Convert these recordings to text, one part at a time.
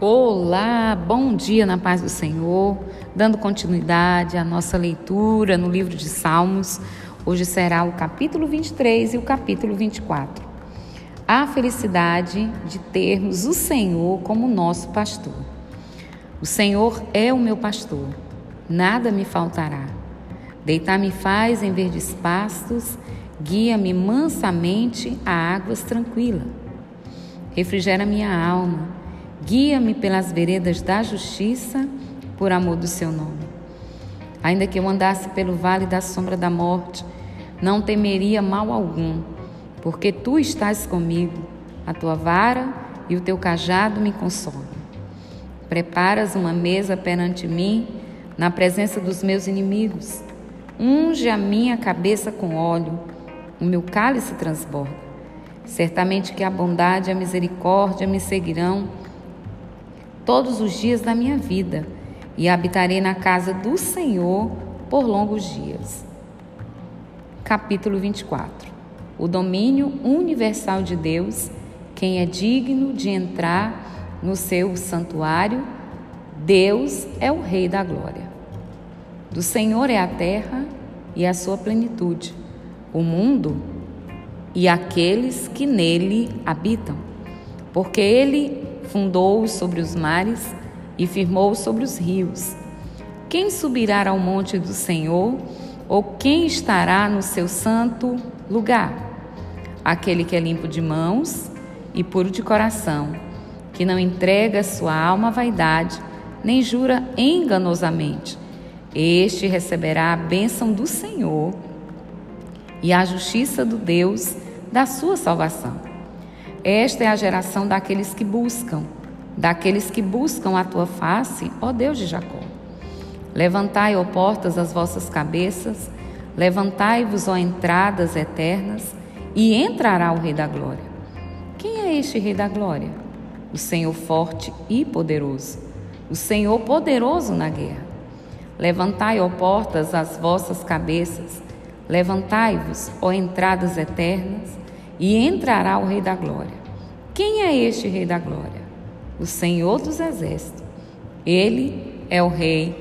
Olá, bom dia na paz do Senhor. Dando continuidade à nossa leitura no livro de Salmos, hoje será o capítulo 23 e o capítulo 24. A felicidade de termos o Senhor como nosso pastor. O Senhor é o meu pastor, nada me faltará. Deitar-me faz em verdes pastos, guia-me mansamente a águas tranquilas. Refrigera minha alma Guia-me pelas veredas da justiça, por amor do seu nome. Ainda que eu andasse pelo vale da sombra da morte, não temeria mal algum, porque tu estás comigo, a tua vara e o teu cajado me consolam. Preparas uma mesa perante mim, na presença dos meus inimigos. Unge a minha cabeça com óleo, o meu cálice transborda. Certamente que a bondade e a misericórdia me seguirão todos os dias da minha vida e habitarei na casa do Senhor por longos dias. Capítulo 24 O domínio universal de Deus, quem é digno de entrar no seu santuário, Deus é o Rei da glória. Do Senhor é a terra e a sua plenitude, o mundo e aqueles que nele habitam, porque ele fundou-os sobre os mares e firmou-os sobre os rios. Quem subirá ao monte do Senhor, ou quem estará no seu santo lugar? Aquele que é limpo de mãos e puro de coração, que não entrega sua alma à vaidade, nem jura enganosamente. Este receberá a bênção do Senhor e a justiça do Deus da sua salvação. Esta é a geração daqueles que buscam, daqueles que buscam a tua face, ó Deus de Jacó. Levantai, ó portas, as vossas cabeças, levantai-vos, ó entradas eternas, e entrará o Rei da Glória. Quem é este Rei da Glória? O Senhor forte e poderoso, o Senhor poderoso na guerra. Levantai, ó portas, as vossas cabeças, levantai-vos, ó entradas eternas, e entrará o Rei da Glória. Quem é este Rei da Glória? O Senhor dos Exércitos. Ele é o Rei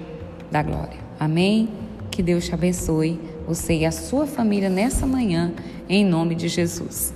da Glória. Amém? Que Deus te abençoe, você e a sua família nessa manhã, em nome de Jesus.